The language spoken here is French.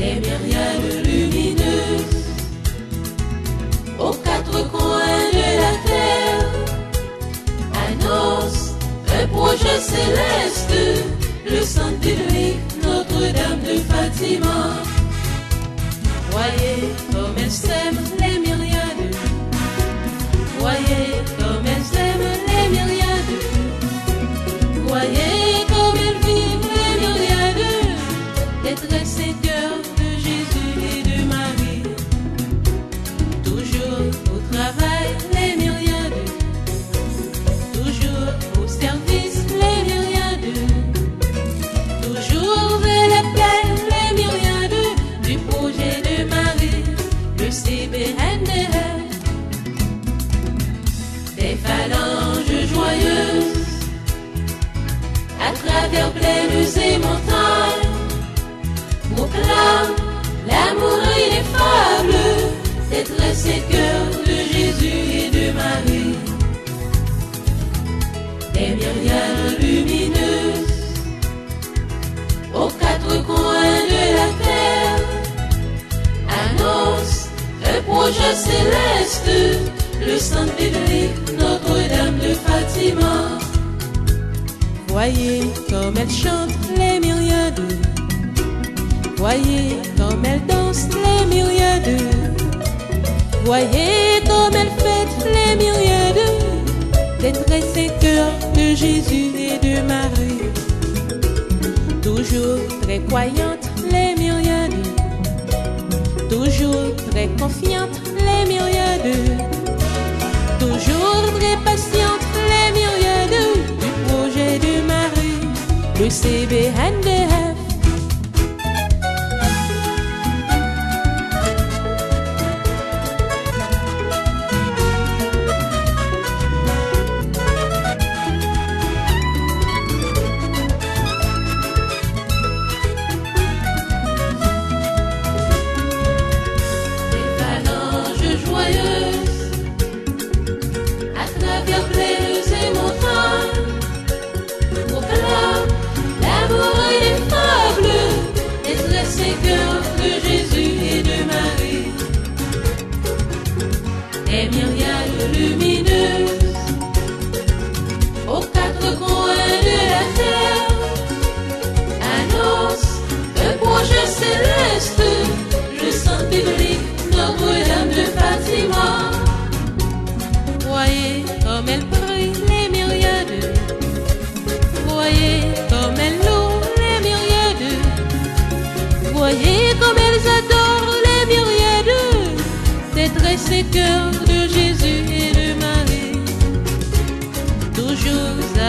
des myriades lumineuses aux quatre coins de la terre. Annonce un projet céleste, le centre de travers plaines et montagnes proclament l'amour ineffable, détresse et cœur de Jésus et de Marie. Des myriades lumineuses aux quatre coins de la terre annonce un projet céleste, le Saint Voyez comme elle chante les myriades, voyez comme elle danse les myriades, voyez comme elle fête les myriades, détresse et cœur de Jésus et de Marie. Toujours très croyante, les myriades, toujours très confiante, les myriades, toujours très patiente, le CBNDF. Détresse et cœur de Jésus et de Marie. Toujours